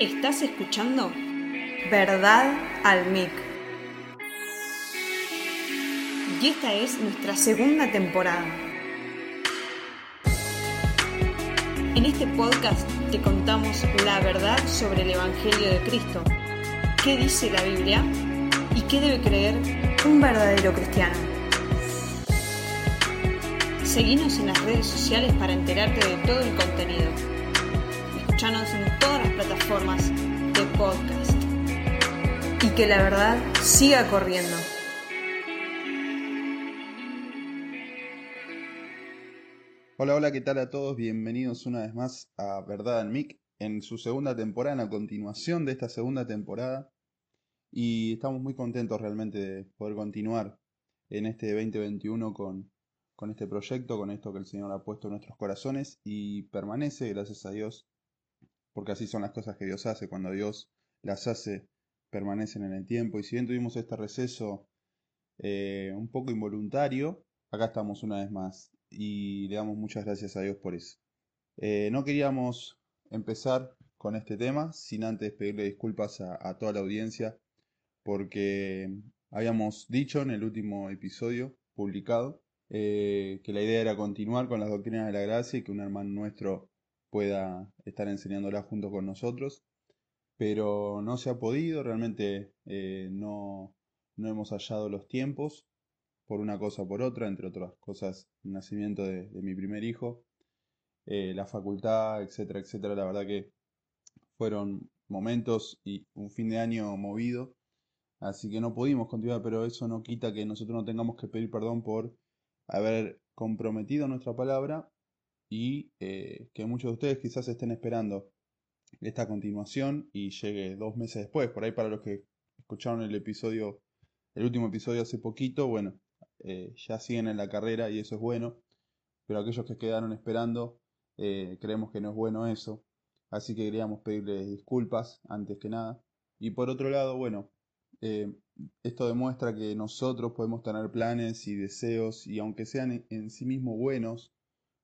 Estás escuchando Verdad al Mic. Y esta es nuestra segunda temporada. En este podcast te contamos la verdad sobre el Evangelio de Cristo, qué dice la Biblia y qué debe creer un verdadero cristiano. Seguinos en las redes sociales para enterarte de todo el contenido. Escuchanos en todas las plataformas de podcast. Y que la verdad siga corriendo. Hola, hola, ¿qué tal a todos? Bienvenidos una vez más a Verdad al Mic en su segunda temporada, en la continuación de esta segunda temporada. Y estamos muy contentos realmente de poder continuar en este 2021 con, con este proyecto, con esto que el Señor ha puesto en nuestros corazones y permanece, gracias a Dios, porque así son las cosas que Dios hace. Cuando Dios las hace, permanecen en el tiempo. Y si bien tuvimos este receso eh, un poco involuntario, acá estamos una vez más y le damos muchas gracias a Dios por eso. Eh, no queríamos empezar con este tema sin antes pedirle disculpas a, toda la audiencia porque habíamos dicho en el último episodio publicado eh, que la idea era continuar con las doctrinas de la gracia y que un hermano nuestro pueda estar enseñándola junto con nosotros, pero no se ha podido, realmente eh, no, no hemos hallado los tiempos por una cosa o por otra, entre otras cosas, el nacimiento de, mi primer hijo, eh, la facultad, etcétera, etcétera. La verdad que fueron momentos y un fin de año movido, así que no pudimos continuar, pero eso no quita que nosotros no tengamos que pedir perdón por haber comprometido nuestra palabra y eh, que muchos de ustedes quizás estén esperando esta continuación y llegue dos meses después. Por ahí para los que escucharon el episodio, el último episodio hace poquito, bueno, eh, ya siguen en la carrera y eso es bueno, pero aquellos que quedaron esperando, eh, creemos que no es bueno eso, así que queríamos pedirles disculpas antes que nada. Y por otro lado, bueno, esto demuestra que nosotros podemos tener planes y deseos y aunque sean en sí mismos buenos,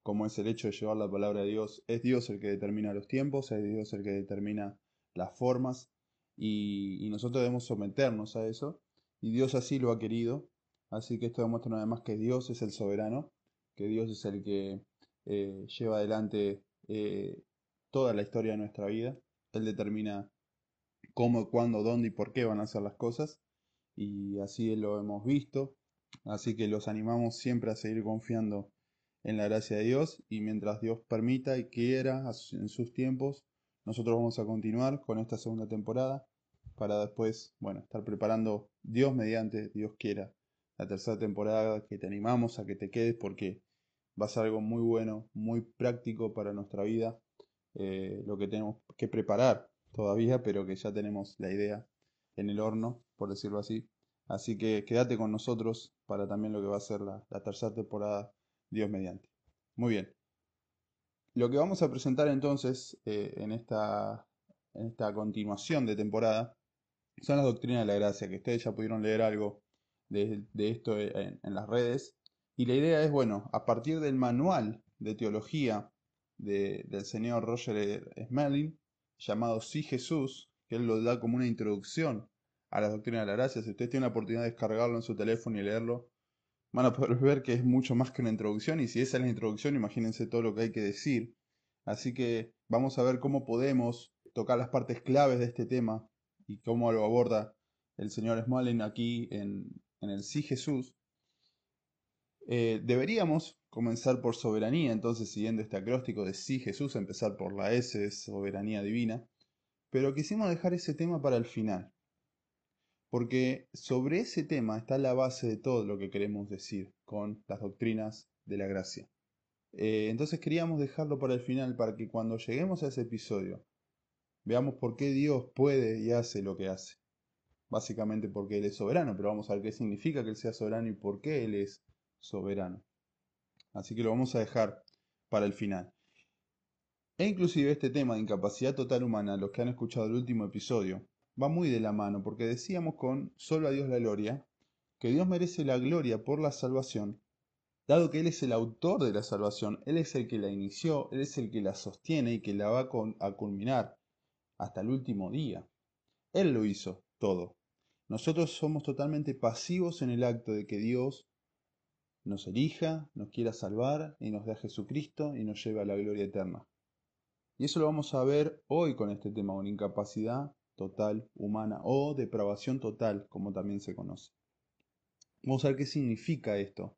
como es el hecho de llevar la palabra de Dios, es Dios el que determina los tiempos, es Dios el que determina las formas y, nosotros debemos someternos a eso y Dios así lo ha querido Así que esto demuestra vez más que Dios es el soberano, que Dios es el que eh, lleva adelante eh, toda la historia de nuestra vida. Él determina cómo, cuándo, dónde y por qué van a ser las cosas. Y así lo hemos visto. Así que los animamos siempre a seguir confiando en la gracia de Dios. Y mientras Dios permita y quiera en sus tiempos, nosotros vamos a continuar con esta segunda temporada para después, bueno, estar preparando Dios mediante Dios quiera la tercera temporada, que te animamos a que te quedes porque va a ser algo muy bueno, muy práctico para nuestra vida, eh, lo que tenemos que preparar todavía, pero que ya tenemos la idea en el horno, por decirlo así. Así que quédate con nosotros para también lo que va a ser la, la tercera temporada, Dios mediante. Muy bien. Lo que vamos a presentar entonces eh, en, esta, en esta continuación de temporada son las doctrinas de la gracia, que ustedes ya pudieron leer algo de, esto en, en, las redes. Y la idea es, bueno, a partir del manual de teología de, del señor Roger Smelling, llamado Sí Jesús, que él lo da como una introducción a la doctrina de la gracia. Si ustedes tienen la oportunidad de descargarlo en su teléfono y leerlo, van a poder ver que es mucho más que una introducción. Y si esa es la introducción, imagínense todo lo que hay que decir. Así que vamos a ver cómo podemos tocar las partes claves de este tema y cómo lo aborda el señor Smalling aquí en, en el sí Jesús, eh, deberíamos comenzar por soberanía, entonces siguiendo este acróstico de sí Jesús, empezar por la S, soberanía divina, pero quisimos dejar ese tema para el final, porque sobre ese tema está la base de todo lo que queremos decir con las doctrinas de la gracia. Eh, entonces queríamos dejarlo para el final, para que cuando lleguemos a ese episodio, veamos por qué Dios puede y hace lo que hace básicamente porque Él es soberano, pero vamos a ver qué significa que Él sea soberano y por qué Él es soberano. Así que lo vamos a dejar para el final. E inclusive este tema de incapacidad total humana, los que han escuchado el último episodio, va muy de la mano, porque decíamos con solo a Dios la gloria, que Dios merece la gloria por la salvación, dado que Él es el autor de la salvación, Él es el que la inició, Él es el que la sostiene y que la va a culminar hasta el último día. Él lo hizo todo. Nosotros somos totalmente pasivos en el acto de que Dios nos elija, nos quiera salvar y nos dé a Jesucristo y nos lleve a la gloria eterna. Y eso lo vamos a ver hoy con este tema, una incapacidad total humana o depravación total, como también se conoce. Vamos a ver qué significa esto.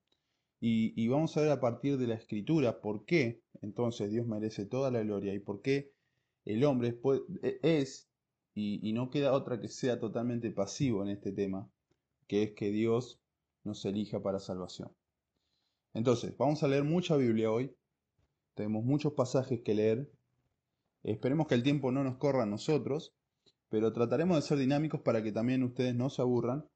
Y, vamos a ver a partir de la escritura por qué entonces Dios merece toda la gloria y por qué el hombre es, y, y no queda otra que sea totalmente pasivo en este tema, que es que Dios nos elija para salvación. Entonces, vamos a leer mucha Biblia hoy. Tenemos muchos pasajes que leer. Esperemos que el tiempo no nos corra a nosotros, pero trataremos de ser dinámicos para que también ustedes no se aburran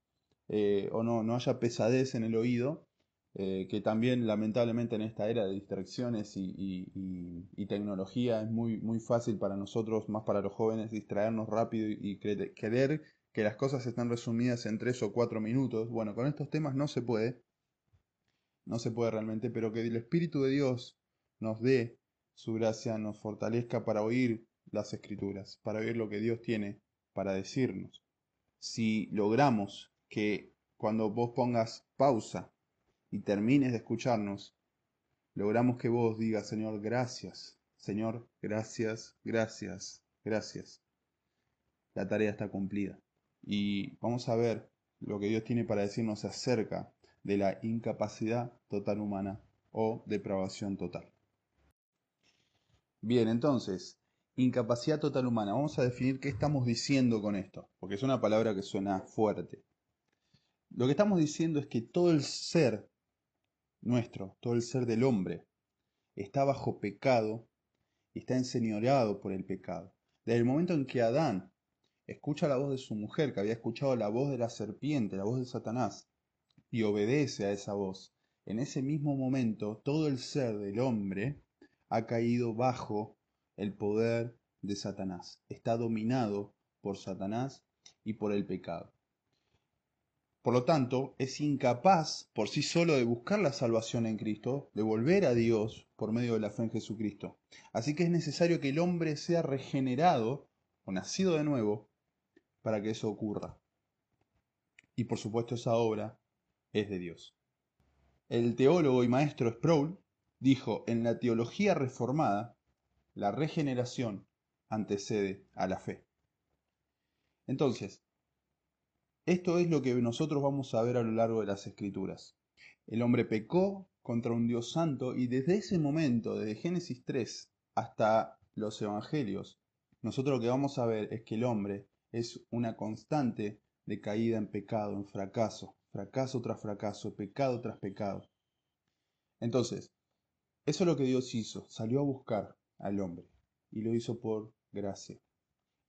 eh, o no, no haya pesadez en el oído eh, que también lamentablemente en esta era de distracciones y, tecnología es muy, muy fácil para nosotros, más para los jóvenes, distraernos rápido y, creer que las cosas están resumidas en tres o cuatro minutos. Bueno, con estos temas no se puede, no se puede realmente, pero que el Espíritu de Dios nos dé su gracia, nos fortalezca para oír las escrituras, para oír lo que Dios tiene para decirnos. Si logramos que cuando vos pongas pausa y termines de escucharnos, logramos que vos digas, Señor, gracias, Señor, gracias, gracias, gracias. La tarea está cumplida. Y vamos a ver lo que Dios tiene para decirnos acerca de la incapacidad total humana o depravación total. Bien, entonces, incapacidad total humana. Vamos a definir qué estamos diciendo con esto, porque es una palabra que suena fuerte. Lo que estamos diciendo es que todo el ser nuestro, todo el ser del hombre, está bajo pecado y está enseñoreado por el pecado. Desde el momento en que Adán escucha la voz de su mujer, que había escuchado la voz de la serpiente, la voz de Satanás, y obedece a esa voz, en ese mismo momento todo el ser del hombre ha caído bajo el poder de Satanás, está dominado por Satanás y por el pecado. Por lo tanto, es incapaz por sí solo de buscar la salvación en Cristo, de volver a Dios por medio de la fe en Jesucristo. Así que es necesario que el hombre sea regenerado o nacido de nuevo para que eso ocurra. Y por supuesto esa obra es de Dios. El teólogo y maestro Sproul dijo, en la teología reformada, la regeneración antecede a la fe. Entonces, esto es lo que nosotros vamos a ver a lo largo de las escrituras. El hombre pecó contra un Dios santo y desde ese momento, desde Génesis 3 hasta los Evangelios, nosotros lo que vamos a ver es que el hombre es una constante de caída en pecado, en fracaso, fracaso tras fracaso, pecado tras pecado. Entonces, eso es lo que Dios hizo, salió a buscar al hombre y lo hizo por gracia.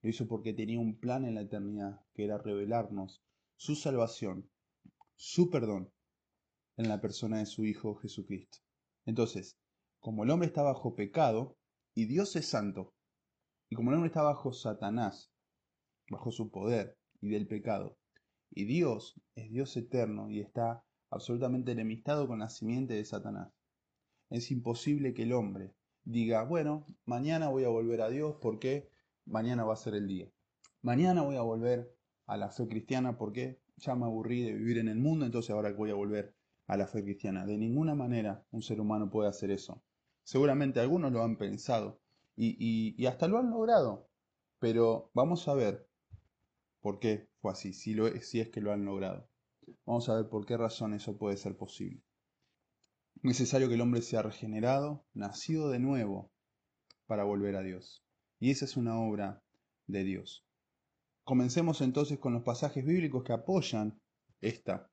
Lo hizo porque tenía un plan en la eternidad, que era revelarnos su salvación, su perdón en la persona de su Hijo Jesucristo. Entonces, como el hombre está bajo pecado y Dios es santo, y como el hombre está bajo Satanás, bajo su poder y del pecado, y Dios es Dios eterno y está absolutamente enemistado con la simiente de Satanás, es imposible que el hombre diga, bueno, mañana voy a volver a Dios porque mañana va a ser el día. Mañana voy a volver a la fe cristiana porque ya me aburrí de vivir en el mundo, entonces ahora voy a volver a la fe cristiana. De ninguna manera un ser humano puede hacer eso. Seguramente algunos lo han pensado y, hasta lo han logrado, pero vamos a ver por qué fue así, si, lo, si es que lo han logrado. Vamos a ver por qué razón eso puede ser posible. Es necesario que el hombre sea regenerado, nacido de nuevo, para volver a Dios. Y esa es una obra de Dios. Comencemos entonces con los pasajes bíblicos que apoyan esta,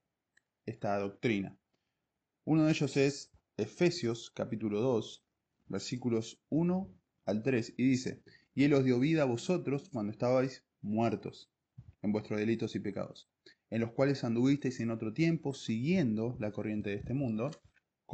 esta doctrina. Uno de ellos es Efesios capítulo 2, versículos 1 al 3, y dice, y Él os dio vida a vosotros cuando estabais muertos en vuestros delitos y pecados, en los cuales anduvisteis en otro tiempo, siguiendo la corriente de este mundo,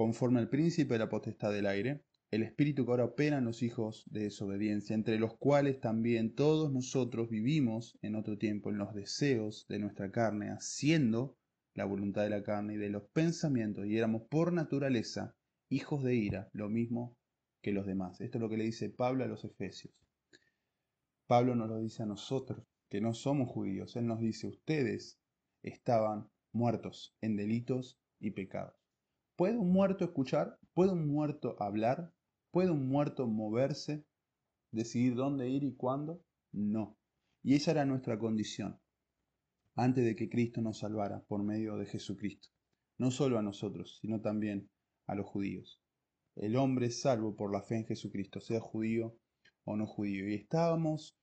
conforme al príncipe de la potestad del aire, el espíritu que ahora opera en los hijos de desobediencia, entre los cuales también todos nosotros vivimos en otro tiempo en los deseos de nuestra carne, haciendo la voluntad de la carne y de los pensamientos, y éramos por naturaleza hijos de ira, lo mismo que los demás. Esto es lo que le dice Pablo a los Efesios. Pablo nos lo dice a nosotros, que no somos judíos. Él nos dice, ustedes estaban muertos en delitos y pecados. ¿Puede un muerto escuchar? ¿Puede un muerto hablar? ¿Puede un muerto moverse? ¿Decidir dónde ir y cuándo? No. Y esa era nuestra condición antes de que Cristo nos salvara por medio de Jesucristo. No solo a nosotros, sino también a los judíos. El hombre es salvo por la fe en Jesucristo, sea judío o no judío. Y estábamos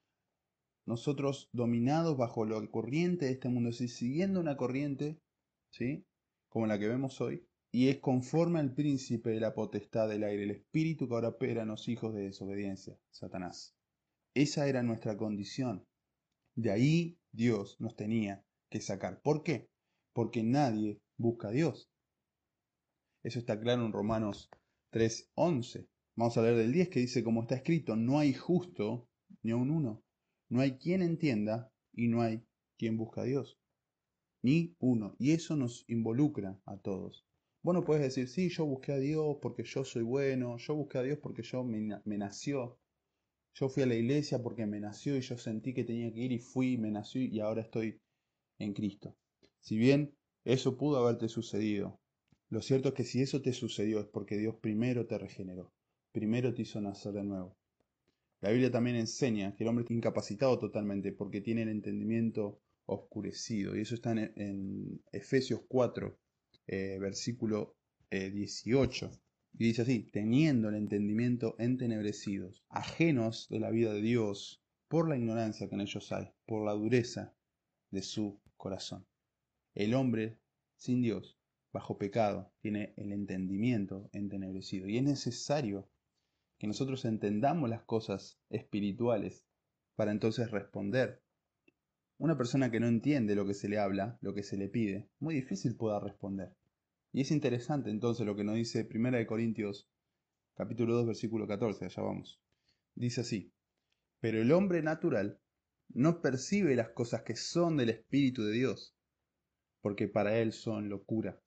nosotros dominados bajo la corriente de este mundo, siguiendo una corriente, ¿sí? Como la que vemos hoy, y es conforme al príncipe de la potestad del aire, el espíritu que ahora opera en los hijos de desobediencia, Satanás. Esa era nuestra condición. De ahí Dios nos tenía que sacar. ¿Por qué? Porque nadie busca a Dios. Eso está claro en Romanos 3:11. Vamos a leer del 10 que dice, como está escrito, no hay justo ni aun uno. No hay quien entienda y no hay quien busca a Dios. Ni uno. Y eso nos involucra a todos. Bueno, puedes decir, sí, yo busqué a Dios porque yo soy bueno, yo busqué a Dios porque yo me, nació. Yo fui a la iglesia porque me nació y yo sentí que tenía que ir y fui, me nació y ahora estoy en Cristo. Si bien eso pudo haberte sucedido, lo cierto es que si eso te sucedió es porque Dios primero te regeneró, primero te hizo nacer de nuevo. La Biblia también enseña que el hombre está incapacitado totalmente porque tiene el entendimiento oscurecido. Y eso está en, Efesios 4, eh, versículo 18. Eh, y dice así, teniendo el entendimiento entenebrecidos, ajenos de la vida de Dios, por la ignorancia que en ellos hay, por la dureza de su corazón. El hombre sin Dios, bajo pecado, tiene el entendimiento entenebrecido. Y es necesario que nosotros entendamos las cosas espirituales para entonces responder. Una persona que no entiende lo que se le habla, lo que se le pide, muy difícil pueda responder. Y es interesante entonces lo que nos dice 1 Corintios capítulo 2 versículo 14, allá vamos. Dice así, pero el hombre natural no percibe las cosas que son del Espíritu de Dios, porque para él son locura,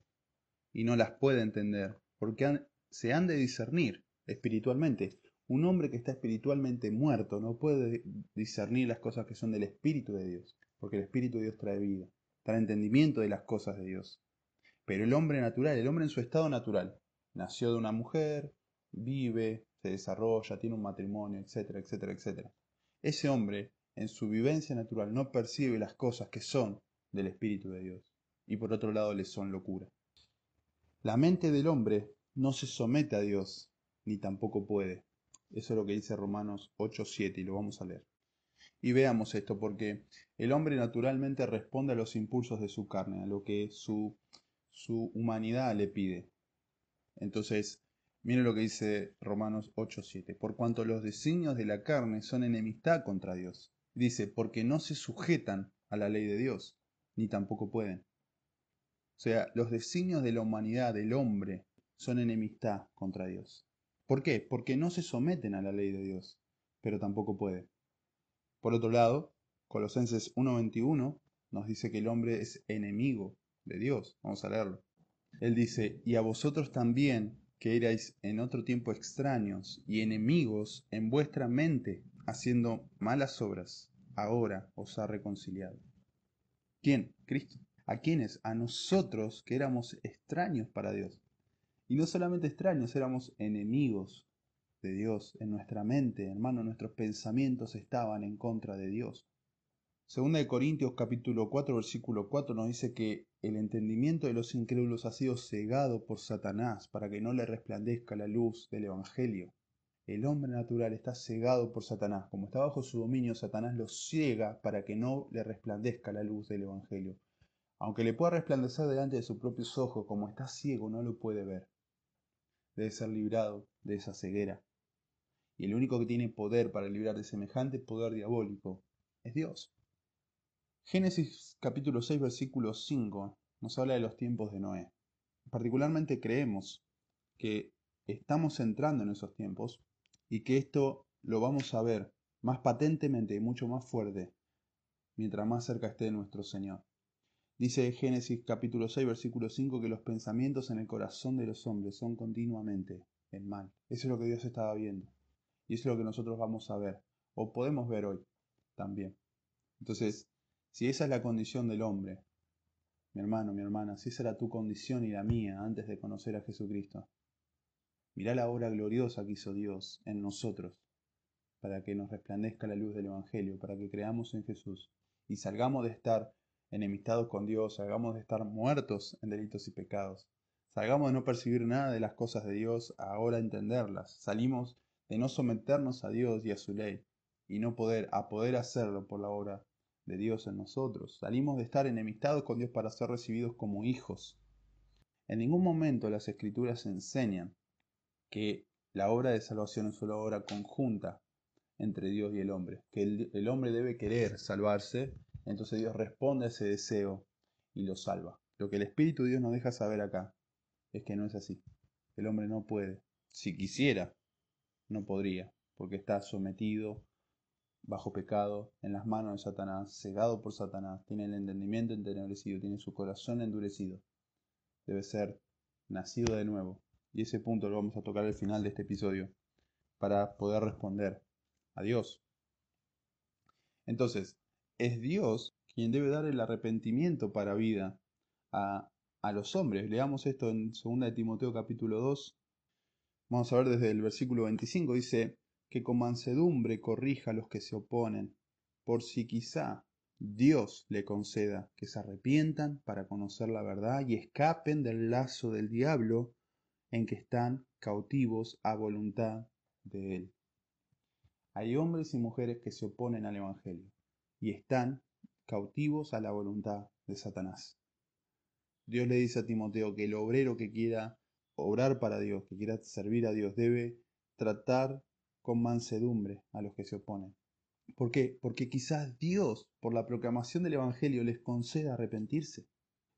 y no las puede entender, porque se han de discernir espiritualmente. Un hombre que está espiritualmente muerto no puede discernir las cosas que son del Espíritu de Dios, porque el Espíritu de Dios trae vida, trae entendimiento de las cosas de Dios. Pero el hombre natural, el hombre en su estado natural, nació de una mujer, vive, se desarrolla, tiene un matrimonio, etcétera, etcétera, etcétera. Ese hombre en su vivencia natural no percibe las cosas que son del Espíritu de Dios y por otro lado le son locura. La mente del hombre no se somete a Dios ni tampoco puede. Eso es lo que dice Romanos 8.7 y lo vamos a leer. Y veamos esto porque el hombre naturalmente responde a los impulsos de su carne, a lo que su, su humanidad le pide. Entonces, Miren lo que dice Romanos 8:7. Por cuanto los designios de la carne son enemistad contra Dios. Dice, porque no se sujetan a la ley de Dios, ni tampoco pueden. O sea, los designios de la humanidad, del hombre, son enemistad contra Dios. ¿Por qué? Porque no se someten a la ley de Dios, pero tampoco puede. Por otro lado, Colosenses 1.21 nos dice que el hombre es enemigo de Dios. Vamos a leerlo. Él dice, y a vosotros también, que erais en otro tiempo extraños y enemigos en vuestra mente, haciendo malas obras, ahora os ha reconciliado. ¿Quién? Cristo. ¿A quiénes? A nosotros que éramos extraños para Dios. Y no solamente extraños, éramos enemigos de Dios en nuestra mente, hermano, nuestros pensamientos estaban en contra de Dios. Segunda de Corintios capítulo 4 versículo 4 nos dice que el entendimiento de los incrédulos ha sido cegado por Satanás para que no le resplandezca la luz del Evangelio. El hombre natural está cegado por Satanás. Como está bajo su dominio, Satanás lo ciega para que no le resplandezca la luz del Evangelio. Aunque le pueda resplandecer delante de sus propios ojos, como está ciego, no lo puede ver. Debe ser librado de esa ceguera. Y el único que tiene poder para librar de semejante poder diabólico es Dios. Génesis capítulo 6 versículo 5 nos habla de los tiempos de Noé. Particularmente creemos que estamos entrando en esos tiempos y que esto lo vamos a ver más patentemente y mucho más fuerte mientras más cerca esté nuestro Señor. Dice Génesis capítulo 6 versículo 5 que los pensamientos en el corazón de los hombres son continuamente el mal. Eso es lo que Dios estaba viendo. Y eso es lo que nosotros vamos a ver o podemos ver hoy. también. Entonces, si esa es la condición del hombre, mi hermano, mi hermana, si esa era tu condición y la mía antes de conocer a Jesucristo, mirá la obra gloriosa que hizo Dios en nosotros para que nos resplandezca la luz del Evangelio, para que creamos en Jesús y salgamos de estar enemistados con Dios, salgamos de estar muertos en delitos y pecados, salgamos de no percibir nada de las cosas de Dios, ahora entenderlas, salimos de no someternos a Dios y a su ley y no poder a poder hacerlo por la obra de Dios en nosotros. Salimos de estar enemistados con Dios para ser recibidos como hijos. En ningún momento las escrituras enseñan que la obra de salvación es una obra conjunta entre Dios y el hombre, que el, hombre debe querer salvarse, entonces Dios responde a ese deseo y lo salva. Lo que el Espíritu de Dios nos deja saber acá es que no es así. El hombre no puede. Si quisiera, no podría, porque está sometido bajo pecado, en las manos de Satanás, cegado por Satanás, tiene el entendimiento entenebrecido, tiene su corazón endurecido. Debe ser nacido de nuevo. Y ese punto lo vamos a tocar al final de este episodio para poder responder a Dios. Entonces, es Dios quien debe dar el arrepentimiento para vida a, a los hombres. Leamos esto en 2 de Timoteo capítulo 2. Vamos a ver desde el versículo 25. Dice que con mansedumbre corrija a los que se oponen, por si quizá Dios le conceda que se arrepientan para conocer la verdad y escapen del lazo del diablo en que están cautivos a voluntad de él. Hay hombres y mujeres que se oponen al Evangelio y están cautivos a la voluntad de Satanás. Dios le dice a Timoteo que el obrero que quiera obrar para Dios, que quiera servir a Dios, debe tratar con mansedumbre a los que se oponen. ¿Por qué? Porque quizás Dios, por la proclamación del Evangelio, les conceda arrepentirse.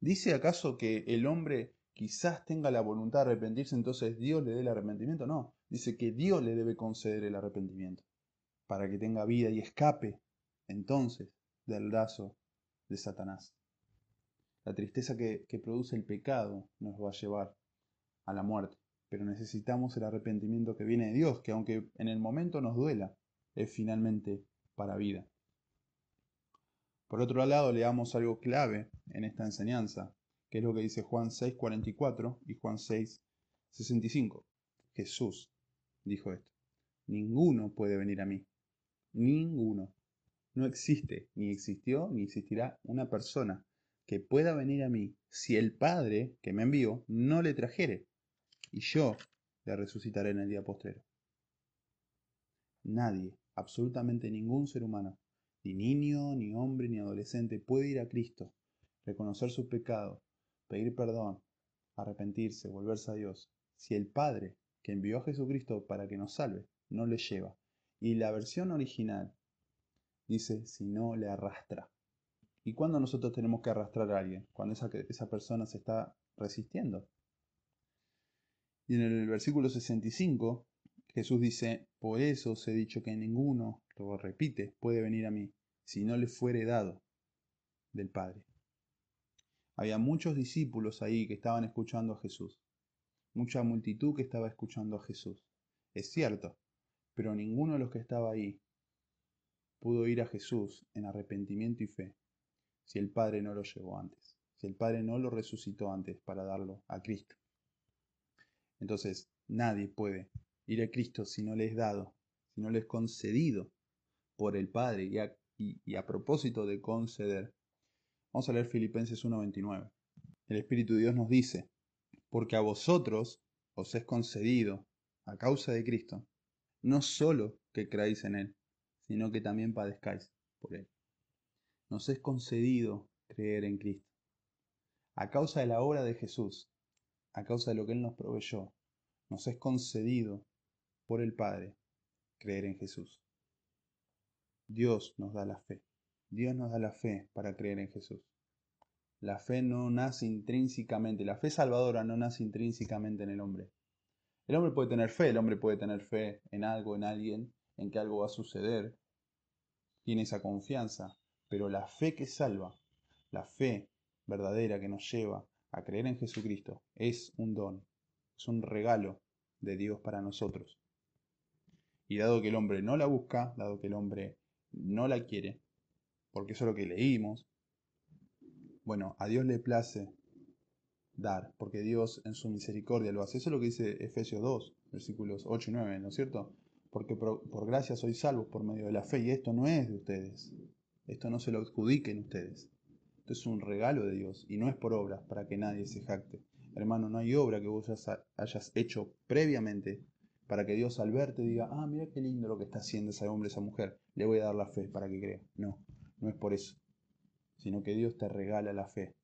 ¿Dice acaso que el hombre quizás tenga la voluntad de arrepentirse, entonces Dios le dé el arrepentimiento? No, dice que Dios le debe conceder el arrepentimiento para que tenga vida y escape entonces del lazo de Satanás. La tristeza que, produce el pecado nos va a llevar a la muerte, pero necesitamos el arrepentimiento que viene de Dios, que aunque en el momento nos duela, es finalmente para vida. Por otro lado, leamos algo clave en esta enseñanza, que es lo que dice Juan 6:44 y Juan 6:65. Jesús dijo esto, ninguno puede venir a mí Ninguno. No existe, ni existió, ni existirá una persona que pueda venir a mí si el Padre que me envió no le trajere, y yo le resucitaré en el día postrero. Nadie, absolutamente ningún ser humano, ni niño, ni hombre, ni adolescente, puede ir a Cristo, reconocer su pecado, pedir perdón, arrepentirse, volverse a Dios, si el Padre que envió a Jesucristo para que nos salve no le lleva. Y la versión original dice si no le arrastra. ¿Y cuándo nosotros tenemos que arrastrar a alguien? Cuando esa, esa persona se está resistiendo. Y en el versículo 65 Jesús dice, por eso os he dicho que ninguno, lo repite, puede venir a mí, si no le fuere dado del Padre. Había muchos discípulos ahí que estaban escuchando a Jesús, mucha multitud que estaba escuchando a Jesús. Es cierto, pero ninguno de los que estaba ahí pudo ir a Jesús en arrepentimiento y fe si el Padre no lo llevó antes, si el Padre no lo resucitó antes para darlo a Cristo. Entonces, nadie puede ir a Cristo si no le es dado, si no le es concedido por el Padre. Y a, y a propósito de conceder, vamos a leer Filipenses 1.29. El Espíritu de Dios nos dice, porque a vosotros os es concedido, a causa de Cristo, no solo que creáis en Él, sino que también padezcáis por Él. Nos es concedido creer en Cristo. A causa de la obra de Jesús, a causa de lo que Él nos proveyó, nos es concedido por el Padre creer en Jesús. Dios nos da la fe. Dios nos da la fe para creer en Jesús. La fe no nace intrínsecamente, la fe salvadora no nace intrínsecamente en el hombre. El hombre puede tener fe, el hombre puede tener fe en algo, en alguien, en que algo va a suceder. Tiene esa confianza. Pero la fe que salva, la fe verdadera que nos lleva a creer en Jesucristo, es un don, es un regalo de Dios para nosotros. Y dado que el hombre no la busca, dado que el hombre no la quiere, porque eso es lo que leímos, bueno, a Dios le place dar, porque Dios en su misericordia lo hace. Eso es lo que dice Efesios 2, versículos 8 y 9, ¿no es cierto? Porque por, gracia sois salvos por medio de la fe, y esto no es de ustedes, esto no se lo adjudiquen ustedes. Esto es un regalo de Dios y no es por obras para que nadie se jacte. Hermano, no hay obra que vos hayas hecho previamente para que Dios al verte diga, ah, mira qué lindo lo que está haciendo ese hombre, esa mujer, le voy a dar la fe para que crea. No, no es por eso, sino que Dios te regala la fe.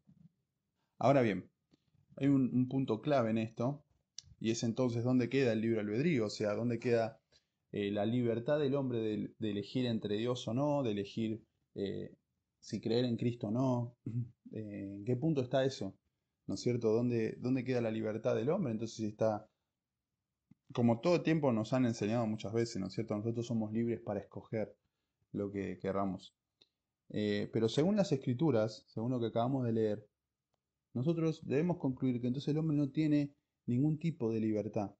Ahora bien, hay un, punto clave en esto, y es entonces dónde queda el libre albedrío, o sea, dónde queda eh, la libertad del hombre de, elegir entre Dios o no, de elegir eh, si creer en Cristo o no. Eh, ¿En qué punto está eso? ¿No es cierto? ¿Dónde, ¿Dónde queda la libertad del hombre? Entonces está, como todo tiempo nos han enseñado muchas veces, ¿no es cierto? Nosotros somos libres para escoger lo que querramos. pero según las escrituras, según lo que acabamos de leer, nosotros debemos concluir que entonces el hombre no tiene ningún tipo de libertad.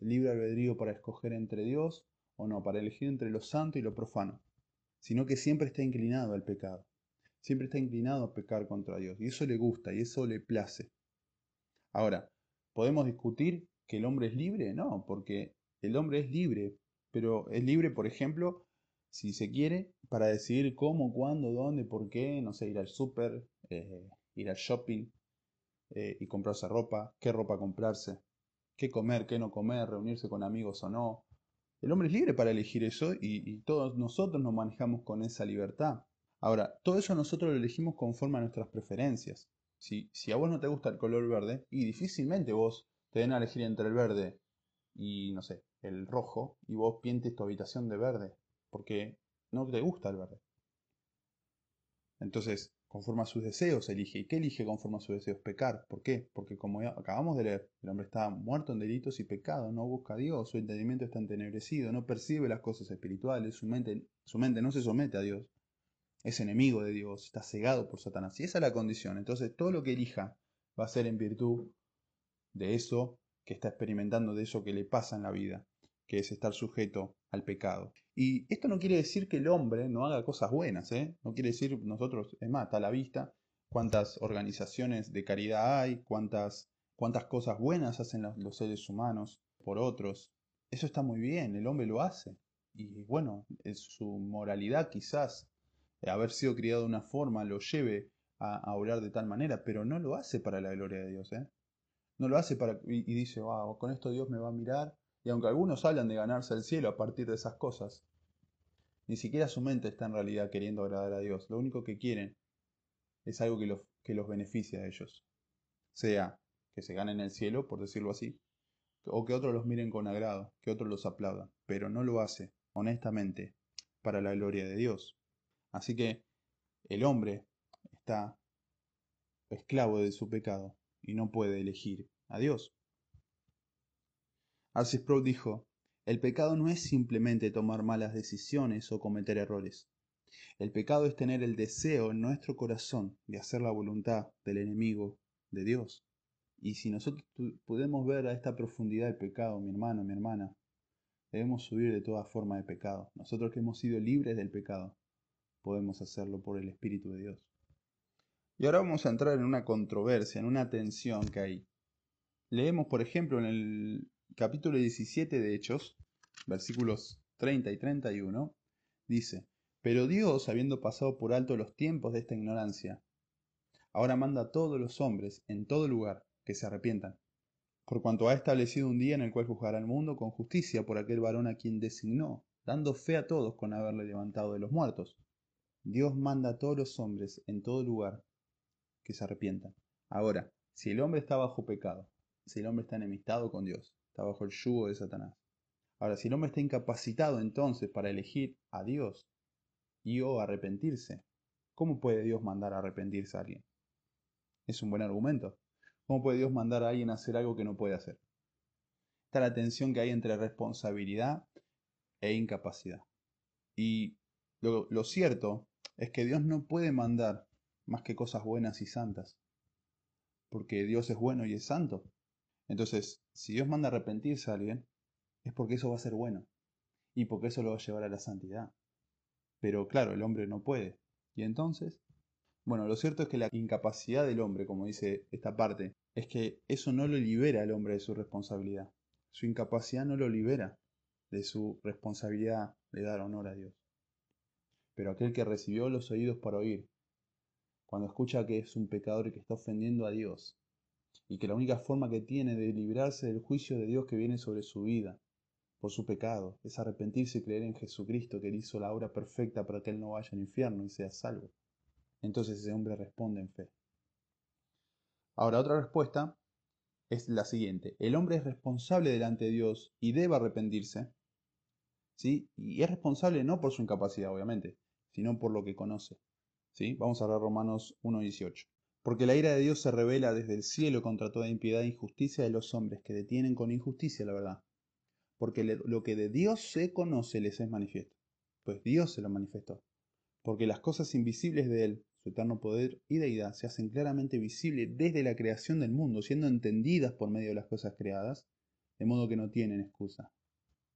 Libre albedrío para escoger entre Dios o no, para elegir entre lo santo y lo profano, sino que siempre está inclinado al pecado. Siempre está inclinado a pecar contra Dios. Y eso le gusta y eso le place. Ahora, ¿podemos discutir que el hombre es libre? No, porque el hombre es libre, pero es libre, por ejemplo, si se quiere, para decidir cómo, cuándo, dónde, por qué, no sé, ir al súper, eh, ir al shopping eh, y comprarse ropa, qué ropa comprarse, qué comer, qué no comer, reunirse con amigos o no. El hombre es libre para elegir eso y, todos nosotros nos manejamos con esa libertad. Ahora, todo eso nosotros lo elegimos conforme a nuestras preferencias. Si, si a vos no te gusta el color verde, y difícilmente vos te den a elegir entre el verde y, no sé, el rojo, y vos pientes tu habitación de verde, porque no te gusta el verde. Entonces, conforme a sus deseos elige. ¿Y qué elige conforme a sus deseos? Pecar. ¿Por qué? Porque como acabamos de leer, el hombre está muerto en delitos y pecados, no busca a Dios, su entendimiento está entenebrecido, no percibe las cosas espirituales, su mente, su mente no se somete a Dios, es enemigo de Dios, está cegado por Satanás. Y esa es la condición. Entonces todo lo que elija va a ser en virtud de eso que está experimentando, de eso que le pasa en la vida que es estar sujeto al pecado. Y esto no quiere decir que el hombre no haga cosas buenas, ¿eh? No quiere decir nosotros, es más, está a la vista cuántas organizaciones de caridad hay, cuántas, cuántas cosas buenas hacen los, seres humanos por otros. Eso está muy bien, el hombre lo hace. Y bueno, su moralidad quizás, haber sido criado de una forma, lo lleve a, a orar de tal manera, pero no lo hace para la gloria de Dios, ¿eh? No lo hace para... Y, y dice, wow, con esto Dios me va a mirar y aunque algunos hablan de ganarse el cielo a partir de esas cosas, ni siquiera su mente está en realidad queriendo agradar a Dios. Lo único que quieren es algo que los, que los beneficie a ellos. Sea que se ganen el cielo, por decirlo así, o que otros los miren con agrado, que otros los aplaudan, pero no lo hace, honestamente, para la gloria de Dios. Así que el hombre está esclavo de su pecado y no puede elegir a Dios. Arcis Sproul dijo, el pecado no es simplemente tomar malas decisiones o cometer errores. El pecado es tener el deseo en nuestro corazón de hacer la voluntad del enemigo de Dios. Y si nosotros podemos ver a esta profundidad el pecado, mi hermano, mi hermana, debemos subir de toda forma de pecado. Nosotros que hemos sido libres del pecado, podemos hacerlo por el Espíritu de Dios. Y ahora vamos a entrar en una controversia, en una tensión que hay. Leemos, por ejemplo, en el capítulo 17 de Hechos, versículos 30 y 31, dice, Pero Dios, habiendo pasado por alto los tiempos de esta ignorancia, ahora manda a todos los hombres en todo lugar que se arrepientan, por cuanto ha establecido un día en el cual juzgará al mundo con justicia por aquel varón a quien designó, dando fe a todos con haberle levantado de los muertos. Dios manda a todos los hombres en todo lugar que se arrepientan. Ahora, si el hombre está bajo pecado, si el hombre está enemistado con Dios, está bajo el yugo de Satanás. Ahora, si el hombre está incapacitado entonces para elegir a Dios y o arrepentirse, ¿cómo puede Dios mandar a arrepentirse a alguien? Es un buen argumento. ¿Cómo puede Dios mandar a alguien a hacer algo que no puede hacer? Está la tensión que hay entre responsabilidad e incapacidad. Y lo, lo cierto es que Dios no puede mandar más que cosas buenas y santas. Porque Dios es bueno y es santo. Entonces, si Dios manda arrepentirse a alguien, es porque eso va a ser bueno y porque eso lo va a llevar a la santidad. Pero claro, el hombre no puede. ¿Y entonces? Bueno, lo cierto es que la incapacidad del hombre, como dice esta parte, es que eso no lo libera al hombre de su responsabilidad. Su incapacidad no lo libera de su responsabilidad de dar honor a Dios. Pero aquel que recibió los oídos para oír, cuando escucha que es un pecador y que está ofendiendo a Dios, y que la única forma que tiene de librarse del juicio de Dios que viene sobre su vida por su pecado es arrepentirse y creer en Jesucristo, que él hizo la obra perfecta para que él no vaya al infierno y sea salvo. Entonces ese hombre responde en fe. Ahora, otra respuesta es la siguiente. El hombre es responsable delante de Dios y debe arrepentirse. ¿sí? Y es responsable no por su incapacidad, obviamente, sino por lo que conoce. ¿sí? Vamos a ver Romanos 1.18. Porque la ira de Dios se revela desde el cielo contra toda impiedad e injusticia de los hombres que detienen con injusticia la verdad. Porque lo que de Dios se conoce les es manifiesto. Pues Dios se lo manifestó. Porque las cosas invisibles de Él, su eterno poder y deidad se hacen claramente visibles desde la creación del mundo, siendo entendidas por medio de las cosas creadas, de modo que no tienen excusa.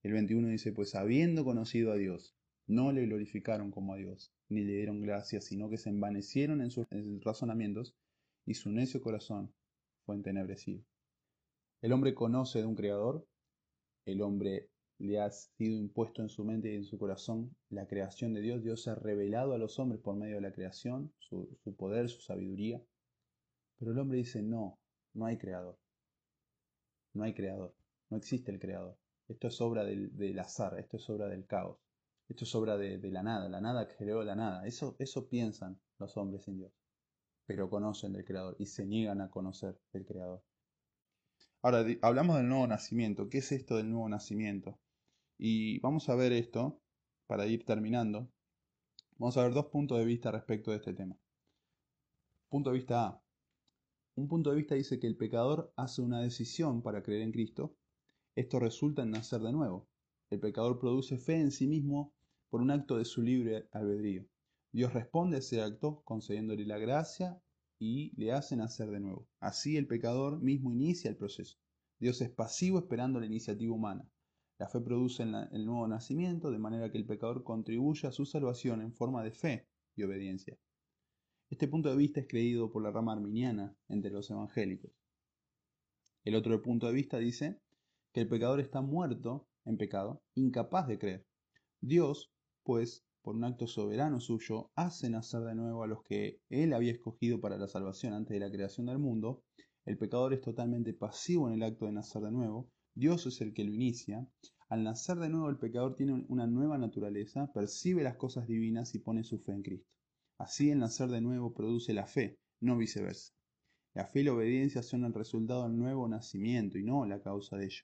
El 21 dice, pues habiendo conocido a Dios, no le glorificaron como a Dios, ni le dieron gracias, sino que se envanecieron en sus razonamientos, y su necio corazón fue entenebrecido. El hombre conoce de un creador, el hombre le ha sido impuesto en su mente y en su corazón la creación de Dios. Dios se ha revelado a los hombres por medio de la creación, su, poder, su sabiduría. Pero el hombre dice, no, no hay creador. No hay creador. No existe el creador. Esto es obra del, azar, esto es obra del caos. Esto es obra de, la nada, la nada creó la nada. Eso, eso piensan los hombres en Dios. Pero conocen del creador y se niegan a conocer el creador. Ahora, hablamos del nuevo nacimiento. ¿Qué es esto del nuevo nacimiento? Y vamos a ver esto, para ir terminando. Vamos a ver dos puntos de vista respecto de este tema. Punto de vista A. Un punto de vista dice que el pecador hace una decisión para creer en Cristo. Esto resulta en nacer de nuevo. El pecador produce fe en sí mismo por un acto de su libre albedrío. Dios responde a ese acto concediéndole la gracia y le hace nacer de nuevo. Así el pecador mismo inicia el proceso. Dios es pasivo esperando la iniciativa humana. La fe produce el nuevo nacimiento, de manera que el pecador contribuye a su salvación en forma de fe y obediencia. Este punto de vista es creído por la rama arminiana entre los evangélicos. El otro punto de vista dice que el pecador está muerto en pecado, incapaz de creer. Dios, pues, por un acto soberano suyo, hace nacer de nuevo a los que él había escogido para la salvación antes de la creación del mundo. El pecador es totalmente pasivo en el acto de nacer de nuevo, Dios es el que lo inicia. Al nacer de nuevo el pecador tiene una nueva naturaleza, percibe las cosas divinas y pone su fe en Cristo. Así el nacer de nuevo produce la fe, no viceversa. La fe y la obediencia son el resultado del nuevo nacimiento y no la causa de ello.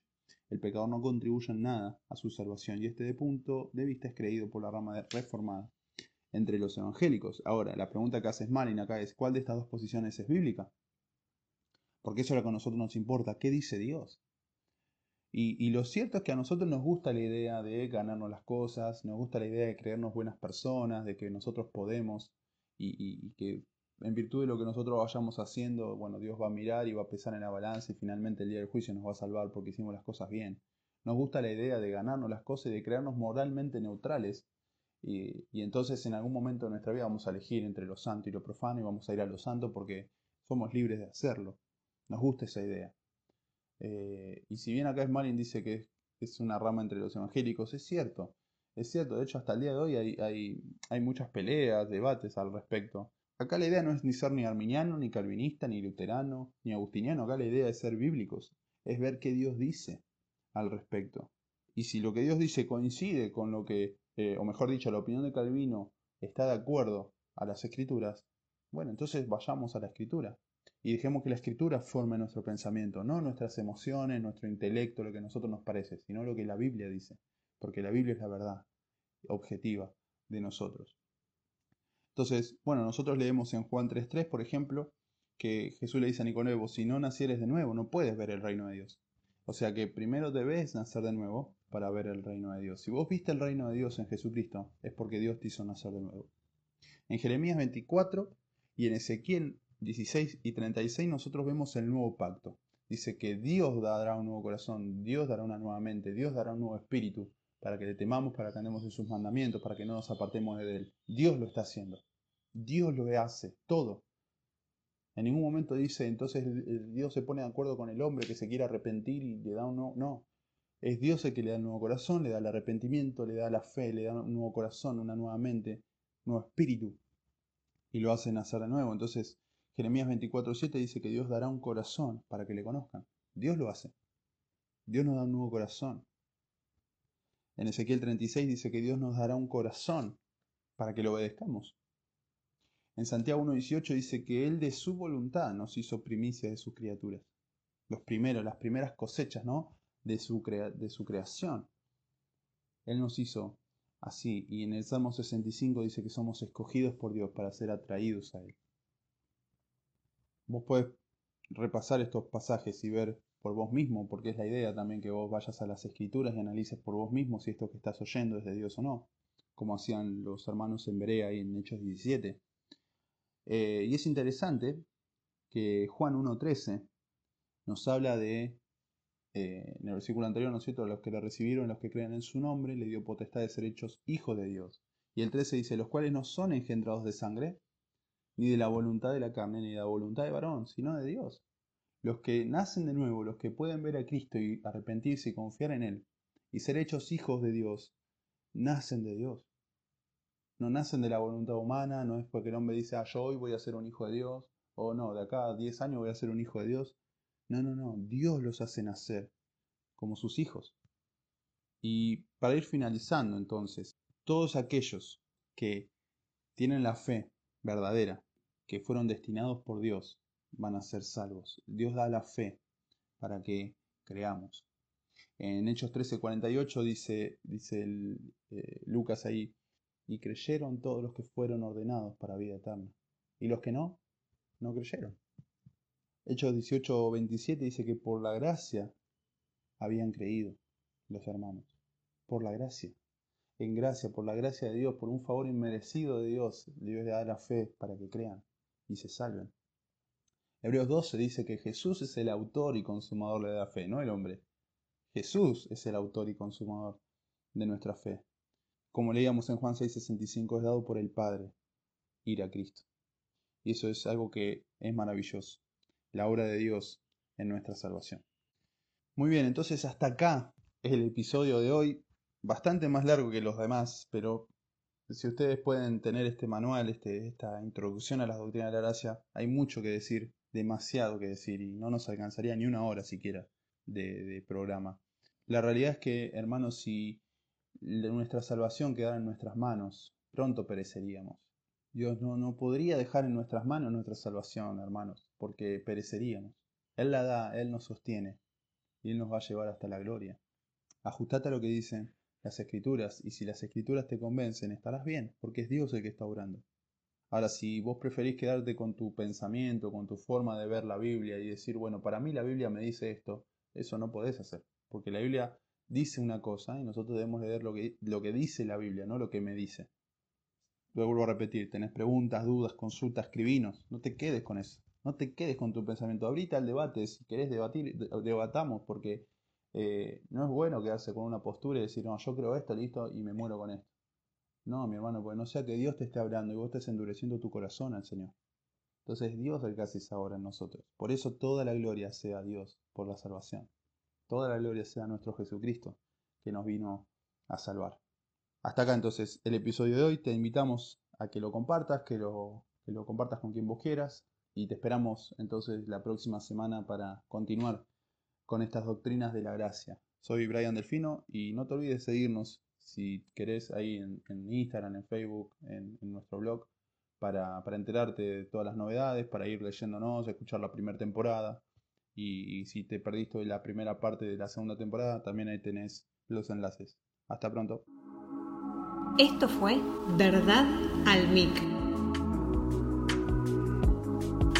El pecador no contribuye en nada a su salvación y este punto de vista es creído por la rama reformada entre los evangélicos. Ahora, la pregunta que haces Malin acá es, ¿cuál de estas dos posiciones es bíblica? Porque eso es lo que a nosotros nos importa. ¿Qué dice Dios? Y, lo cierto es que a nosotros nos gusta la idea de ganarnos las cosas, nos gusta la idea de creernos buenas personas, de que nosotros podemos y, que en virtud de lo que nosotros vayamos haciendo, bueno, Dios va a mirar y va a pesar en la balanza y finalmente el día del juicio nos va a salvar porque hicimos las cosas bien. Nos gusta la idea de ganarnos las cosas y de creernos moralmente neutrales y, y entonces en algún momento de nuestra vida vamos a elegir entre lo santo y lo profano y vamos a ir a lo santo porque somos libres de hacerlo. Nos gusta esa idea. Eh, y si bien acá Smalling dice que es una rama entre los evangélicos, es cierto. Es cierto, de hecho hasta el día de hoy hay, hay, muchas peleas, debates al respecto. Acá la idea no es ni ser ni arminiano, ni calvinista, ni luterano, ni agustiniano. Acá la idea es ser bíblicos. Es ver qué Dios dice al respecto. Y si lo que Dios dice coincide con lo que, eh, o mejor dicho, la opinión de Calvino está de acuerdo a las escrituras, bueno, entonces vayamos a la escritura y dejemos que la escritura forme nuestro pensamiento, no nuestras emociones, nuestro intelecto, lo que a nosotros nos parece, sino lo que la Biblia dice, porque la Biblia es la verdad objetiva de nosotros. Entonces, bueno, nosotros leemos en Juan 3.3, por ejemplo, que Jesús le dice a Nicodemo, si no nacieres de nuevo, no puedes ver el reino de Dios. O sea que primero debes nacer de nuevo para ver el reino de Dios. Si vos viste el reino de Dios en Jesucristo, es porque Dios te hizo nacer de nuevo. En Jeremías 24 y en Ezequiel 16 y 36 nosotros vemos el nuevo pacto. Dice que Dios dará un nuevo corazón, Dios dará una nueva mente, Dios dará un nuevo espíritu para que le temamos, para que andemos en sus mandamientos, para que no nos apartemos de él. Dios lo está haciendo. Dios lo hace, todo. En ningún momento dice, entonces Dios se pone de acuerdo con el hombre que se quiere arrepentir y le da un no. No. Es Dios el que le da el nuevo corazón, le da el arrepentimiento, le da la fe, le da un nuevo corazón, una nueva mente, un nuevo espíritu. Y lo hace nacer de nuevo. Entonces, Jeremías 24:7 dice que Dios dará un corazón para que le conozcan. Dios lo hace. Dios nos da un nuevo corazón. En Ezequiel 36 dice que Dios nos dará un corazón para que lo obedezcamos. En Santiago 1.18 dice que Él de su voluntad nos hizo primicia de sus criaturas. Los primeros, las primeras cosechas, ¿no? De su, de su creación. Él nos hizo así. Y en el Salmo 65 dice que somos escogidos por Dios para ser atraídos a Él. Vos podés repasar estos pasajes y ver por vos mismo, porque es la idea también que vos vayas a las escrituras y analices por vos mismo si esto que estás oyendo es de Dios o no, como hacían los hermanos en Berea y en Hechos 17. Eh, y es interesante que Juan 1.13 nos habla de, eh, en el versículo anterior, ¿no es cierto?, los que le recibieron, los que creen en su nombre, le dio potestad de ser hechos hijos de Dios. Y el 13 dice, los cuales no son engendrados de sangre, ni de la voluntad de la carne, ni de la voluntad de varón, sino de Dios. Los que nacen de nuevo, los que pueden ver a Cristo y arrepentirse y confiar en Él, y ser hechos hijos de Dios, nacen de Dios. No nacen de la voluntad humana, no es porque el hombre dice, ah, yo hoy voy a ser un hijo de Dios, o no, de acá a 10 años voy a ser un hijo de Dios. No, no, no, Dios los hace nacer como sus hijos. Y para ir finalizando entonces, todos aquellos que tienen la fe verdadera, que fueron destinados por Dios van a ser salvos. Dios da la fe para que creamos. En Hechos 13:48 dice, dice eh, Lucas ahí, y creyeron todos los que fueron ordenados para vida eterna. Y los que no, no creyeron. Hechos 18:27 dice que por la gracia habían creído los hermanos. Por la gracia. En gracia, por la gracia de Dios, por un favor inmerecido de Dios, Dios le da la fe para que crean y se salven. Hebreos 12 dice que Jesús es el autor y consumador de la fe, no el hombre. Jesús es el autor y consumador de nuestra fe. Como leíamos en Juan 6:65, es dado por el Padre ir a Cristo. Y eso es algo que es maravilloso, la obra de Dios en nuestra salvación. Muy bien, entonces hasta acá el episodio de hoy, bastante más largo que los demás, pero si ustedes pueden tener este manual, este, esta introducción a la doctrina de la gracia, hay mucho que decir demasiado que decir y no nos alcanzaría ni una hora siquiera de, programa. La realidad es que, hermanos, si nuestra salvación quedara en nuestras manos, pronto pereceríamos. Dios no, no podría dejar en nuestras manos nuestra salvación, hermanos, porque pereceríamos. Él la da, Él nos sostiene y Él nos va a llevar hasta la gloria. Ajustate a lo que dicen las escrituras y si las escrituras te convencen, estarás bien, porque es Dios el que está orando. Ahora, si vos preferís quedarte con tu pensamiento, con tu forma de ver la Biblia y decir, bueno, para mí la Biblia me dice esto, eso no podés hacer, porque la Biblia dice una cosa y nosotros debemos leer lo que, lo que dice la Biblia, no lo que me dice. Lo vuelvo a repetir, tenés preguntas, dudas, consultas, escribinos, no te quedes con eso, no te quedes con tu pensamiento. Ahorita el debate, si querés debatir, debatamos, porque eh, no es bueno quedarse con una postura y decir, no, yo creo esto, listo, y me muero con esto. No, mi hermano, porque no sea que Dios te esté hablando y vos estés endureciendo tu corazón al Señor. Entonces Dios el que hace obra en nosotros. Por eso toda la gloria sea a Dios por la salvación. Toda la gloria sea a nuestro Jesucristo que nos vino a salvar. Hasta acá entonces el episodio de hoy. Te invitamos a que lo compartas, que lo, compartas con quien vos quieras. Y te esperamos entonces la próxima semana para continuar con estas doctrinas de la gracia. Soy Brian Delfino y no te olvides de seguirnos si querés ahí en, Instagram, en Facebook, en, nuestro blog, para, enterarte de todas las novedades, para ir leyéndonos, escuchar la primera temporada. Y, si te perdiste la primera parte de la segunda temporada, también ahí tenés los enlaces. Hasta pronto. Esto fue Verdad al Mic.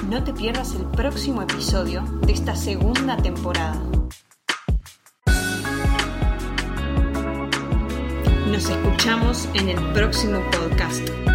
No te pierdas el próximo episodio de esta segunda temporada. Nos escuchamos en el próximo podcast.